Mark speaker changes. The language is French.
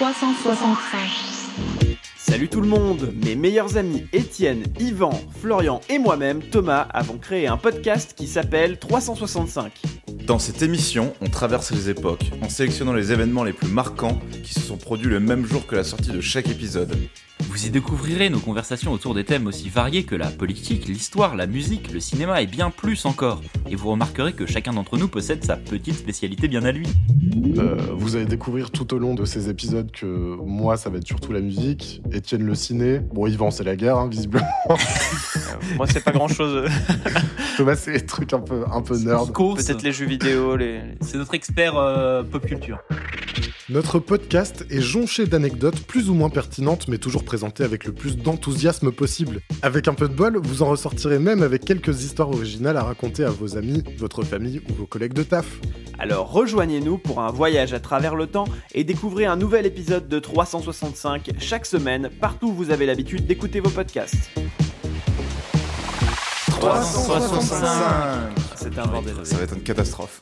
Speaker 1: 365.
Speaker 2: Salut tout le monde, mes meilleurs amis Étienne, Yvan, Florian et moi-même, Thomas, avons créé un podcast qui s'appelle 365.
Speaker 3: Dans cette émission, on traverse les époques en sélectionnant les événements les plus marquants qui se sont produits le même jour que la sortie de chaque épisode.
Speaker 4: Vous y découvrirez nos conversations autour des thèmes aussi variés que la politique, l'histoire, la musique, le cinéma et bien plus encore. Et vous remarquerez que chacun d'entre nous possède sa petite spécialité bien à lui.
Speaker 5: Euh, vous allez découvrir tout au long de ces épisodes que moi, ça va être surtout la musique, Étienne le ciné, bon Yvan c'est la guerre hein, visiblement,
Speaker 6: Moi, c'est pas grand chose.
Speaker 5: Thomas c'est les trucs un peu, un peu nerd.
Speaker 6: Peut-être les jeux vidéo, les.
Speaker 4: c'est notre expert euh, pop culture.
Speaker 5: Notre podcast est jonché d'anecdotes plus ou moins pertinentes mais toujours présentées avec le plus d'enthousiasme possible. Avec un peu de bol, vous en ressortirez même avec quelques histoires originales à raconter à vos amis, votre famille ou vos collègues de taf.
Speaker 2: Alors rejoignez-nous pour un voyage à travers le temps et découvrez un nouvel épisode de 365 chaque semaine partout où vous avez l'habitude d'écouter vos podcasts.
Speaker 3: 365
Speaker 2: C'était un bordel.
Speaker 3: Ça va être une catastrophe.